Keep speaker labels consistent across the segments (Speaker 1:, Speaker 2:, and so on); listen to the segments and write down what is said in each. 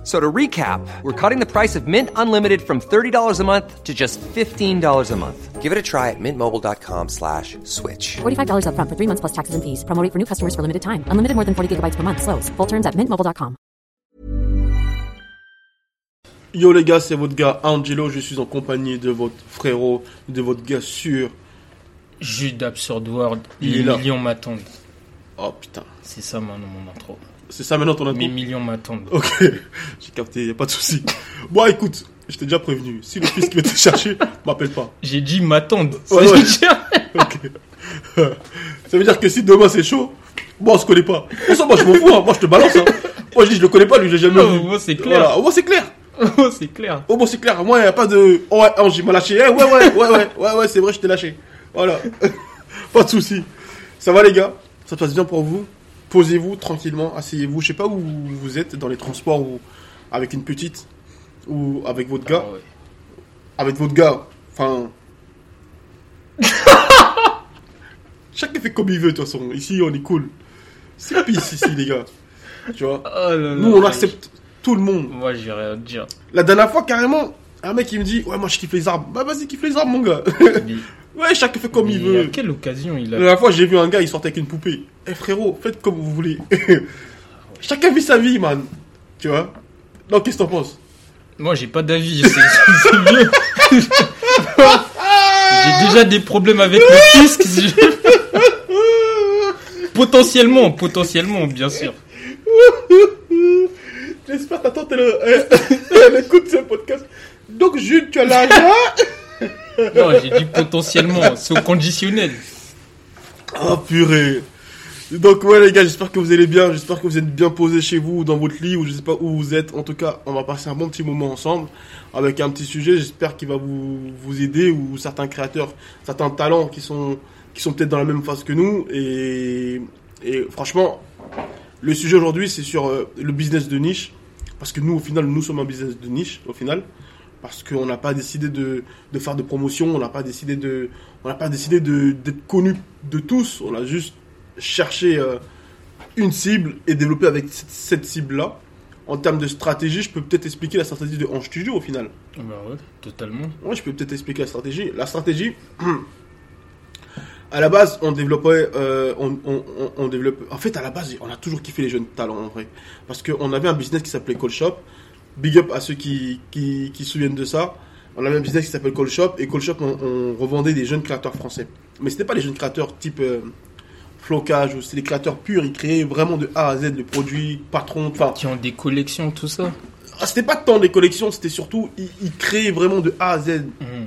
Speaker 1: F- So to recap, we're cutting the price of Mint Unlimited from $30 a month to just $15 a month.
Speaker 2: Give it a try at mintmobile.com slash switch.
Speaker 3: $45 upfront for three months plus taxes and fees. Promo rate for new customers for limited time. Unlimited more than 40 gigabytes per month. Slows. Full terms at mintmobile.com.
Speaker 4: Yo les gars, c'est votre gars Angelo, je suis en compagnie de votre frérot, de votre gars sûr.
Speaker 5: Jus d'Absurd World,
Speaker 4: Il
Speaker 5: les
Speaker 4: est là.
Speaker 5: millions m'attendent.
Speaker 4: Oh putain,
Speaker 5: C'est ça mon, mon intro.
Speaker 4: C'est ça maintenant ton intro
Speaker 5: Mes millions m'attendent.
Speaker 4: Ok, j'ai capté, y a pas de souci. Bon écoute, je t'ai déjà prévenu, si le fils qui veut te chercher, m'appelle pas.
Speaker 5: J'ai dit m'attendent.
Speaker 4: Ouais,
Speaker 5: Ça
Speaker 4: ouais.
Speaker 5: veut dire-
Speaker 4: Ok. Ça veut dire que si demain c'est chaud, bon on se connaît pas. De toute moi je m'en fous, hein. moi je te balance. Hein. Moi je dis je le connais pas, lui je l'ai jamais
Speaker 5: Oh,
Speaker 4: vu.
Speaker 5: moi, c'est clair.
Speaker 4: Voilà, au moins c'est clair.
Speaker 5: Oh, c'est clair.
Speaker 4: Au moins c'est clair, moi y a pas de. Oh ouais, Ange, il m'a lâché. Eh, ouais, ouais, ouais, ouais, ouais, ouais, c'est vrai, je t'ai lâché. Voilà. pas de souci. Ça va les gars? Ça se passe bien pour vous? Posez-vous tranquillement, asseyez-vous. Je sais pas où vous êtes, dans les transports ou avec une petite ou avec votre gars.
Speaker 5: Ah ouais.
Speaker 4: Avec votre gars. Enfin. Chacun fait comme il veut de toute façon. Ici on est cool. C'est pisse ici les gars. Tu vois?
Speaker 5: Oh.
Speaker 4: Nous on accepte tout le monde.
Speaker 5: Moi, j'ai rien à dire.
Speaker 4: La dernière fois, carrément, un mec il me dit Ouais, moi je kiffe les arbres. Bah vas-y, kiffe les arbres, mon gars. Ouais, chacun fait comme il
Speaker 5: mais à
Speaker 4: veut.
Speaker 5: quelle occasion il
Speaker 4: La
Speaker 5: a.
Speaker 4: dernière fois, j'ai vu un gars, il sortait avec une poupée. Eh frérot, faites comme vous voulez. chacun vit sa vie, man. Tu vois? Non, qu'est-ce que t'en penses?
Speaker 5: Moi, j'ai pas d'avis. c'est- mieux. J'ai déjà des problèmes avec le fisc. je- Potentiellement, potentiellement, bien sûr.
Speaker 4: J'espère que ta tante, elle, elle, elle écoute ce podcast. Donc, Jules, tu as l'argent?
Speaker 5: Non, j'ai dit potentiellement, c'est au conditionnel.
Speaker 4: Oh purée donc ouais les gars, j'espère que vous allez bien, j'espère que vous êtes bien posés chez vous, ou dans votre lit, ou je sais pas où vous êtes. En tout cas, on va passer un bon petit moment ensemble avec un petit sujet, j'espère qu'il va vous, vous aider, ou certains créateurs, certains talents qui sont, qui sont peut-être dans la même phase que nous. Et, et franchement, le sujet aujourd'hui c'est sur euh, le business de niche, parce que nous au final, nous sommes un business de niche au final. Parce qu'on n'a pas décidé de, de faire de promotion, on n'a pas décidé de, on n'a pas décidé de d'être connu de tous. On a juste cherché euh, une cible et développé avec cette, cette cible-là. En termes de stratégie, je peux peut-être expliquer la stratégie de Ange Studio au final.
Speaker 5: Bah ouais, totalement.
Speaker 4: Ouais, je peux peut-être expliquer la stratégie. La stratégie, à la base, on développait, euh, on, on, on, on développe. En fait, à la base, on a toujours kiffé les jeunes talents en vrai, parce qu'on avait un business qui s'appelait Call Shop. Big up à ceux qui qui, qui se souviennent de ça. On avait un business qui s'appelle Call Shop et Call Shop, on, on revendait des jeunes créateurs français. Mais c'était pas les jeunes créateurs type euh, flocage ou c'est des créateurs purs. Ils créaient vraiment de A à Z le produit, patron, enfin.
Speaker 5: Qui ont des collections, tout ça.
Speaker 4: Ah, C'était pas tant des collections, c'était surtout ils, ils créaient vraiment de A à Z.
Speaker 5: Mhm.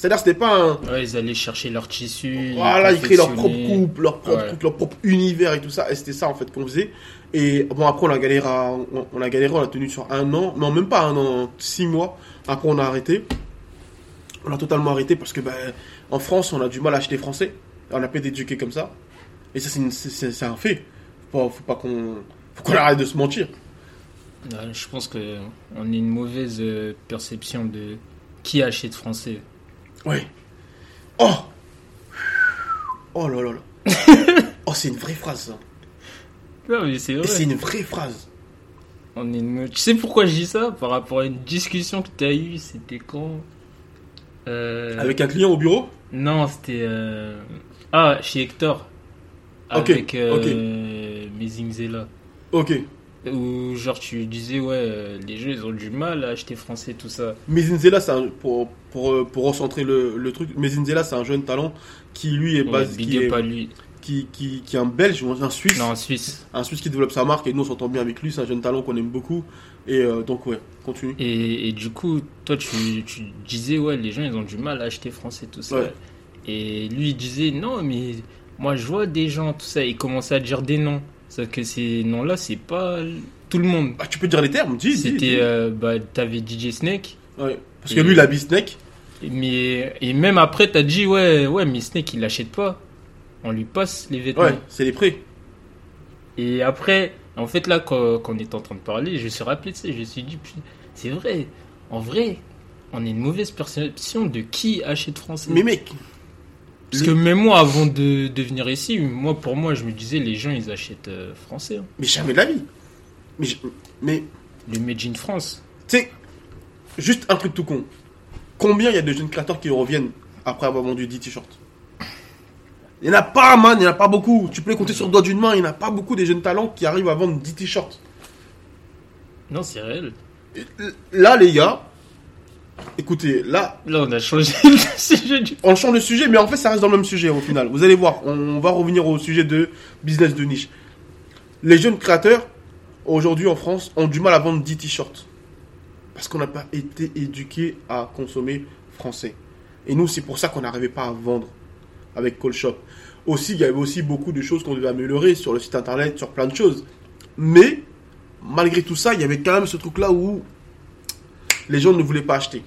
Speaker 4: C'est-à-dire c'était pas un
Speaker 5: Ouais, ils allaient chercher leur tissu.
Speaker 4: Voilà, ils créent leur propre coupe, leur propre
Speaker 5: Ouais.
Speaker 4: leur propre univers et tout ça. Et c'était ça en fait qu'on faisait. Et bon après on a galéré, à- on, a galéré, on a tenu sur un an, non même pas un an, six mois. Après on a arrêté. On a totalement arrêté parce que ben en France on a du mal à acheter français. On a pas d'éduquer comme ça. Et ça c'est un fait. Faut pas, faut pas qu'on qu'on arrête de se mentir.
Speaker 5: Je pense que on a une mauvaise euh, perception de qui achète français.
Speaker 4: Ouais. Oh Oh là là là. oh c'est une vraie phrase ça.
Speaker 5: Non, mais c'est vrai.
Speaker 4: c'est une vraie phrase.
Speaker 5: On est une- Tu sais pourquoi je dis ça? Par rapport à une discussion que tu as eue, c'était quand? Euh,
Speaker 4: Avec un client au bureau?
Speaker 5: Non, c'était. euh, Ah, chez Hector.
Speaker 4: Ok,
Speaker 5: Avec euh, Mezingzela.
Speaker 4: Ok.
Speaker 5: Où, genre, tu disais, ouais, euh, les jeux, ils ont du mal à acheter français, tout ça.
Speaker 4: Mezinzela, c'est un- pour, pour, euh, pour recentrer le, le truc, Mezinzela, c'est un jeune talent qui, lui, est
Speaker 5: Ouais,
Speaker 4: basé,
Speaker 5: big
Speaker 4: qui, est,
Speaker 5: à lui.
Speaker 4: qui, qui, qui est un Belge ou un Suisse.
Speaker 5: Non, en Suisse.
Speaker 4: Un Suisse qui développe sa marque et nous, on s'entend bien avec lui. C'est un jeune talent qu'on aime beaucoup. Et euh, donc, ouais, continue.
Speaker 5: Et, et du coup, toi, tu, tu disais, ouais, les gens, ils ont du mal à acheter français, tout ça.
Speaker 4: Ouais.
Speaker 5: Et lui, il disait, non, mais moi, je vois des gens, tout ça. Il commençait à dire des noms. Sauf que ces noms-là, c'est pas tout le monde.
Speaker 4: Bah, tu peux dire les termes, dis.
Speaker 5: C'était, euh, bah, t'avais DJ Snake.
Speaker 4: Ouais. Parce que lui, il a Snake.
Speaker 5: Mais, et même après, t'as dit, ouais, ouais, mais Snake, il l'achète pas. On lui passe les vêtements.
Speaker 4: Ouais, c'est les prêts.
Speaker 5: Et après, En fait, là, quand, quand on est en train de parler, je me suis rappelé de ça. Je me suis dit, c'est vrai. En vrai, on a une mauvaise perception de qui achète français.
Speaker 4: Mais mec,
Speaker 5: Parce que même moi, avant de, de venir ici, moi, pour moi, je me disais, les gens, ils achètent euh, français. hein.
Speaker 4: mais jamais de la vie. Mais, mais
Speaker 5: Le Made in France.
Speaker 4: tu sais, juste un truc tout con. Combien il y a de jeunes créateurs qui reviennent après avoir vendu 10 t-shirts? Il n'y en a pas, man, il n'y en a pas beaucoup. Tu peux les compter sur le doigt d'une main, il n'y en a pas beaucoup des jeunes talents qui arrivent à vendre 10 t-shirts.
Speaker 5: Non, c'est réel.
Speaker 4: Là, les gars, écoutez, là,
Speaker 5: Là, on a changé le sujet du...
Speaker 4: on change le sujet, mais en fait, ça reste dans le même sujet au final. Vous allez voir, on va revenir au sujet de business de niche. Les jeunes créateurs, aujourd'hui en France, ont du mal à vendre 10 t-shirts. Parce qu'on n'a pas été éduqués à consommer français. Et nous, c'est pour ça qu'on n'arrivait pas à vendre avec Call Shop. Aussi, il y avait aussi beaucoup de choses qu'on devait améliorer sur le site internet, sur plein de choses. Mais, malgré tout ça, il y avait quand même ce truc-là où les gens ne voulaient pas acheter.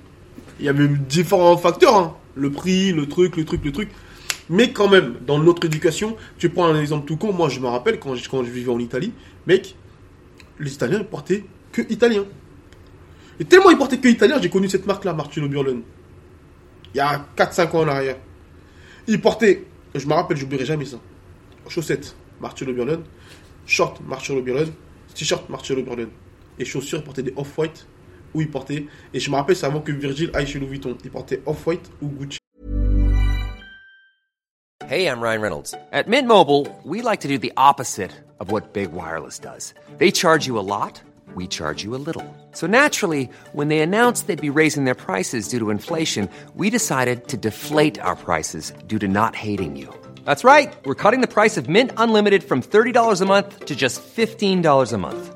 Speaker 4: Il y avait différents facteurs, hein. le prix, le truc, le truc, le truc. Mais quand même, dans notre éducation, tu prends un exemple tout con, moi je me rappelle quand je, vivais en Italie, mec, les Italiens ils portaient que italien. Et tellement ils portaient que italien, j'ai connu cette marque-là, Marcello Burlone. Il y a 4-5 ans en arrière. Ils portaient, je me rappelle, j'oublierai jamais ça. Chaussettes, Marcello Burlone. Short, Marcello Burlone. T-shirt, Marcello Burlone. Et chaussures, portaient des off-white où ils portaient. Et je me rappelle, c'est avant que Virgil aille chez Louis Vuitton. Il portait off-white ou Gucci.
Speaker 2: Hey, I'm Ryan Reynolds.
Speaker 1: At Mint Mobile, we like to do the opposite of what Big Wireless does. They charge you a lot, we charge you a little. So naturally, when they announced they'd be raising their prices due to inflation, we decided to deflate our prices due to not hating you. That's right. We're cutting the price of Mint Unlimited from $30 a month to just $15 a month.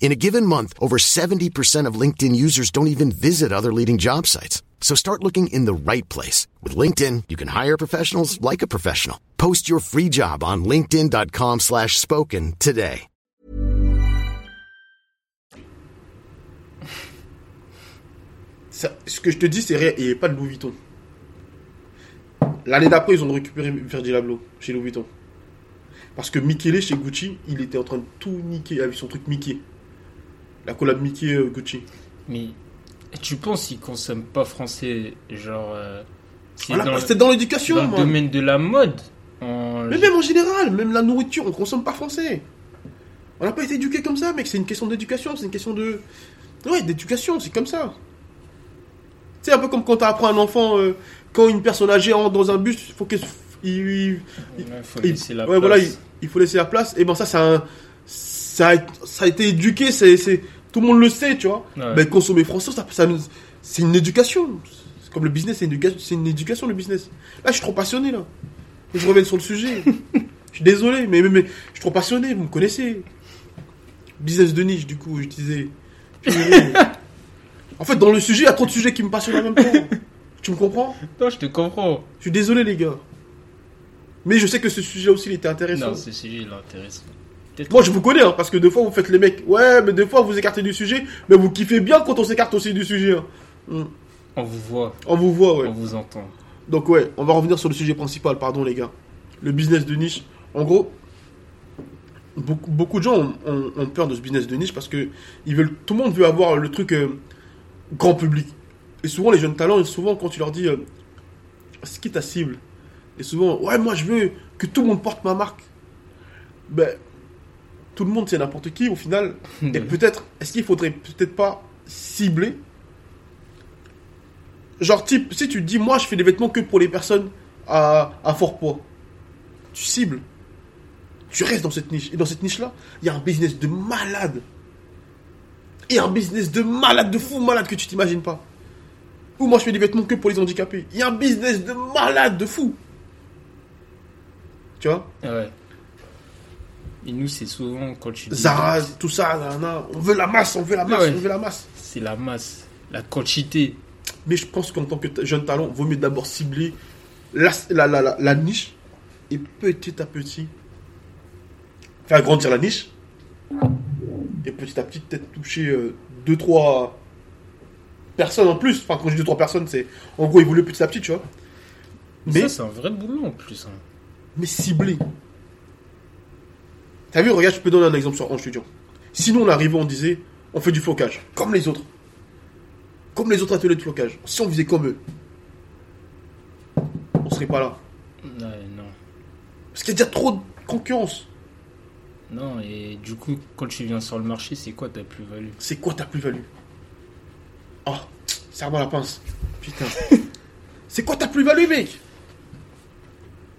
Speaker 6: In a given month, over 70% of LinkedIn users don't even visit other leading job sites. So start looking in the right place. With LinkedIn, you can hire professionals like a professional. Post your free job on linkedin.com slash spoken today.
Speaker 4: Ça- ce que je te dis, c'est réel. Il n'y avait pas de Louis Vuitton. L'année d'après, ils ont récupéré Virgil Abloh chez Louis Vuitton. Parce que Michele chez Gucci, il était en train de tout niquer avec son truc Mickey. La collab Mickey euh, Gucci.
Speaker 5: Mais tu penses qu'ils consomment pas français Genre, euh, c'est
Speaker 4: Voilà,
Speaker 5: dans,
Speaker 4: dans l'éducation,
Speaker 5: dans le
Speaker 4: moi.
Speaker 5: domaine de la mode. En-
Speaker 4: Mais même en général, même la nourriture, on consomme pas français. On n'a pas été éduqué comme ça, mec. C'est une question d'éducation, c'est une question de. Ouais, d'éducation, c'est comme ça. C'est un peu comme quand tu apprends à un enfant, euh, quand une personne âgée entre dans un bus, il faut qu'il. il- il-
Speaker 5: Ouais, faut
Speaker 4: il-
Speaker 5: laisser la
Speaker 4: ouais,
Speaker 5: place.
Speaker 4: voilà, il, il faut laisser la place. Et ben ça, a un- ça, a, ça a été éduqué, c'est, c'est- tout le monde le sait, tu vois.
Speaker 5: Ouais.
Speaker 4: Ben, consommer français, ça, ça c'est une éducation. C'est comme le business, c'est une, éducation, c'est une éducation le business. Là, je suis trop passionné là. Je reviens sur le sujet. je suis désolé, mais, mais, mais je suis trop passionné, vous me connaissez. Business de niche, du coup, je disais. En fait, dans le sujet, il y a trop de sujets qui me passionnent en même temps. Tu me comprends?
Speaker 5: Non, je te comprends.
Speaker 4: Je suis désolé, les gars. Mais je sais que ce sujet aussi, il était intéressant.
Speaker 5: Non, ce sujet, il est intéressant.
Speaker 4: Moi, je vous connais, hein, parce que des fois, vous faites les mecs. Ouais, mais des fois, vous écartez du sujet, mais vous kiffez bien quand on s'écarte aussi du sujet. hein. Hmm.
Speaker 5: on vous voit,
Speaker 4: On vous voit, ouais.
Speaker 5: on vous entend.
Speaker 4: Donc, ouais, on va revenir sur le sujet principal, pardon, les gars. Le business de niche. En gros, beaucoup, beaucoup de gens ont, ont- ont peur de ce business de niche parce que ils veulent, tout le monde veut avoir le truc euh, grand public. Et souvent, les jeunes talents, souvent, quand tu leur dis, euh, c'est qui ta cible? Et souvent, ouais, moi, je veux que tout le monde porte ma marque. Ben, tout le monde, c'est n'importe qui, au final. Et peut-être, est-ce qu'il faudrait peut-être pas cibler? Genre, type, si tu dis, moi, je fais des vêtements que pour les personnes à, à fort poids, tu cibles. Tu restes dans cette niche. Et dans cette niche-là, il y a un business de malade. Et un business de malade, de fou malade que tu t'imagines pas. Ou moi, je fais des vêtements que pour les handicapés. Il y a un business de malade, de fou. Tu vois?
Speaker 5: Ouais. Et nous, c'est souvent quand tu dis.
Speaker 4: Zara, tout ça, on veut la masse, on veut la masse,
Speaker 5: Ouais.
Speaker 4: on veut la masse.
Speaker 5: C'est la masse. La quantité.
Speaker 4: Mais je pense qu'en tant que jeune talent, vaut mieux d'abord cibler la, la, la, la, niche et petit à petit faire grandir la niche. Et petit à petit, peut-être toucher euh, deux, trois personnes en plus. Enfin, quand je dis deux, trois personnes, c'est en gros évoluer petit à petit, tu vois. Mais,
Speaker 5: Ça, c'est un vrai boulot en plus. hein.
Speaker 4: mais ciblé. T'as vu, regarde, je peux donner un exemple sur en studio. Si nous on arrivait, on disait, on fait du flocage, comme les autres. Comme les autres ateliers de flocage. Si on faisait comme eux, on serait pas là.
Speaker 5: Ouais, non.
Speaker 4: Parce qu'il y a déjà trop de concurrence.
Speaker 5: Non, et du coup, quand tu viens sur le marché, c'est quoi ta plus-value?
Speaker 4: C'est quoi ta plus-value? Oh, serre-moi la pince. Putain. C'est quoi ta plus-value, mec?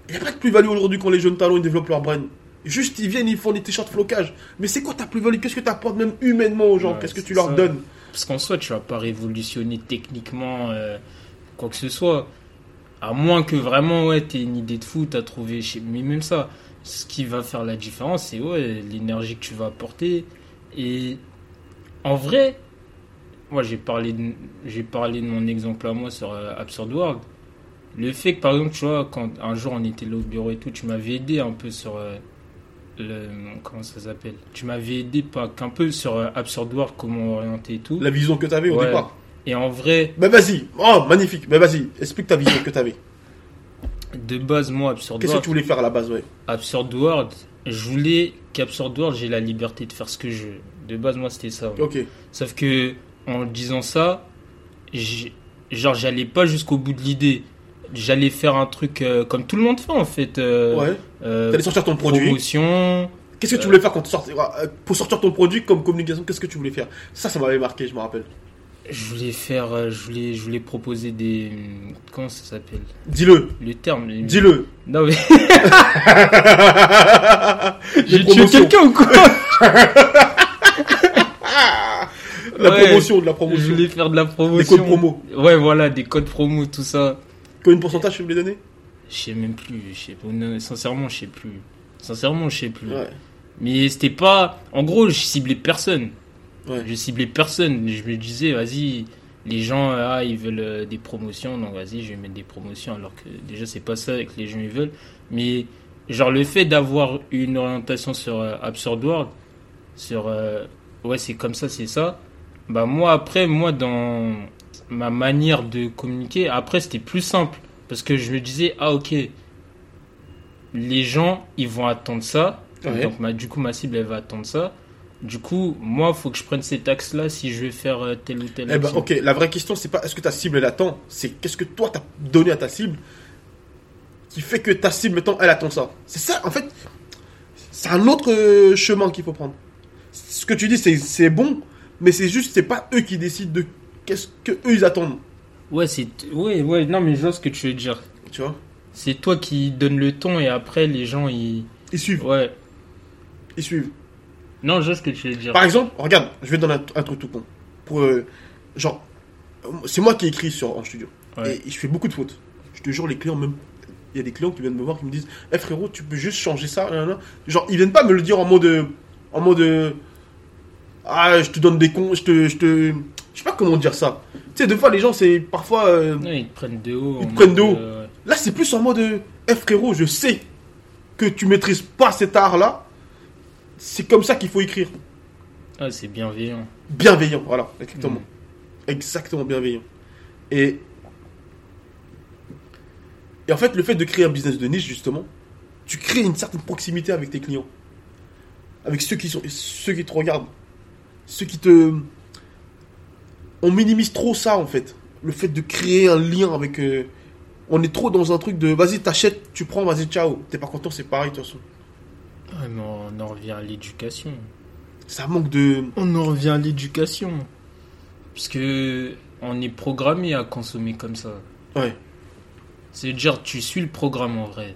Speaker 4: Il n'y a pas de plus-value aujourd'hui quand les jeunes talents ils développent leur brain. Juste, ils viennent, ils font des t-shirts flocage. Mais c'est quoi ta plus-value? Qu'est-ce que tu apportes même humainement aux gens
Speaker 5: Ouais,
Speaker 4: Qu'est-ce que tu leur
Speaker 5: ça.
Speaker 4: donnes?
Speaker 5: Parce qu'en soi, tu vas pas révolutionner techniquement euh, quoi que ce soit. À moins que vraiment, ouais, t'aies une idée de fou, t'as trouvé. chez- Mais même ça, ce qui va faire la différence, c'est ouais, l'énergie que tu vas apporter. Et en vrai, moi, j'ai parlé, de... j'ai parlé de mon exemple à moi sur euh, Absurd World. Le fait que, par exemple, tu vois, quand un jour on était là au bureau et tout, tu m'avais aidé un peu sur. euh, le... Comment ça s'appelle? Tu m'avais aidé pas qu'un peu sur euh, Absurd World, comment orienter et tout.
Speaker 4: La vision que tu avais au
Speaker 5: Ouais.
Speaker 4: départ.
Speaker 5: Et en vrai,
Speaker 4: Mais vas-y. Oh, magnifique. Mais vas-y, explique ta vision que tu avais.
Speaker 5: de base, moi, Absurd
Speaker 4: Qu'est-ce que tu voulais faire à la base, ouais?
Speaker 5: Absurd World, je voulais qu'Absurd World, j'ai la liberté de faire ce que je veux. De base, moi, c'était ça.
Speaker 4: Ok.
Speaker 5: Sauf que, en disant ça, genre, j'allais pas jusqu'au bout de l'idée. J'allais faire un truc euh, comme tout le monde fait, en fait. euh,
Speaker 4: Ouais.
Speaker 5: euh,
Speaker 4: T'allais sortir ton produit.
Speaker 5: promotion.
Speaker 4: Qu'est-ce que tu voulais faire quand tu sortais Pour sortir ton produit comme communication, qu'est-ce que tu voulais faire? Ça, ça m'avait marqué, je me rappelle.
Speaker 5: Je voulais faire, je voulais, je voulais proposer des, comment ça s'appelle?
Speaker 4: Dis-le.
Speaker 5: Le terme.
Speaker 4: Dis-le.
Speaker 5: Non mais,
Speaker 4: Des
Speaker 5: j'ai tué quelqu'un ou quoi?
Speaker 4: La
Speaker 5: Ouais.
Speaker 4: promotion, de la
Speaker 5: Je
Speaker 4: promotion.
Speaker 5: voulais faire de la
Speaker 4: Des
Speaker 5: promotion.
Speaker 4: codes promo.
Speaker 5: Ouais, voilà, des codes promo, tout ça.
Speaker 4: Combien de pourcentage tu voulais donner
Speaker 5: Je sais même plus. Je sais, non, sincèrement, je sais plus. Sincèrement, je sais plus.
Speaker 4: Ouais.
Speaker 5: Mais c'était pas. En gros, je ciblais personne.
Speaker 4: Ouais.
Speaker 5: Je ciblais personne. Je me disais, vas-y, les gens, ah, ils veulent euh, des promotions, donc vas-y, je vais mettre des promotions. Alors que déjà, c'est pas ça que les gens ils veulent. Mais genre, le fait d'avoir une orientation sur euh, Absurd World, sur euh, ouais, c'est comme ça, c'est ça. Bah, moi, après, moi, dans ma manière de communiquer, après, c'était plus simple. Parce que je me disais, ah, ok, les gens, ils vont attendre ça.
Speaker 4: Ouais.
Speaker 5: Donc, ma, du coup, ma cible, elle va attendre ça. Du coup, moi, faut que je prenne cet axe-là si je vais faire euh, tel ou tel
Speaker 4: Eh ben, ok, la vraie question, c'est pas est-ce que ta cible elle attend, c'est qu'est-ce que toi t'as donné à ta cible qui fait que ta cible, maintenant, elle attend ça. C'est ça, en fait, c'est un autre euh, chemin qu'il faut prendre. Ce que tu dis, c'est, c'est bon, mais c'est juste, c'est pas eux qui décident de qu'est-ce que eux ils attendent,
Speaker 5: Ouais, c'est. Ouais, ouais, non, mais je vois ce que tu veux dire.
Speaker 4: tu vois.
Speaker 5: C'est toi qui donne le ton et après, les gens, ils.
Speaker 4: Ils suivent,
Speaker 5: Ouais.
Speaker 4: ils suivent.
Speaker 5: Non, je vois ce que tu veux dire.
Speaker 4: Par exemple, regarde, je vais donner un, un truc tout con. Pour, euh, genre, c'est moi qui écris sur en studio.
Speaker 5: Ouais.
Speaker 4: Et je fais beaucoup de fautes. Je te jure, les clients, même. Il y a des clients qui viennent me voir qui me disent Eh frérot, tu peux juste changer ça. Genre, ils viennent pas me le dire en mode. En mode. Ah, je te donne des cons. Je te. Je te. Je sais pas comment dire ça. Tu sais, des fois, les gens, c'est parfois. euh,
Speaker 5: Ouais, ils te prennent de haut.
Speaker 4: Ils te prennent de haut.
Speaker 5: euh,
Speaker 4: Là, c'est plus en mode. euh, Eh frérot, je sais que tu maîtrises pas cet art-là. C'est comme ça qu'il faut écrire.
Speaker 5: Ah, c'est bienveillant.
Speaker 4: Bienveillant, voilà, exactement.
Speaker 5: Mm.
Speaker 4: Exactement bienveillant. Et, et en fait, le fait de créer un business de niche, justement, tu crées une certaine proximité avec tes clients. Avec ceux qui, sont, ceux qui te regardent. Ceux qui te... On minimise trop ça, en fait. Le fait de créer un lien avec... euh, On est trop dans un truc de... Vas-y, t'achètes, tu prends, vas-y, ciao. T'es pas content, c'est pareil, de toute façon.
Speaker 5: Ouais, mais on en revient à l'éducation.
Speaker 4: Ça manque de...
Speaker 5: On en revient à l'éducation. Puisque on est programmé à consommer comme ça.
Speaker 4: Ouais.
Speaker 5: C'est-à-dire, tu suis le programme en vrai.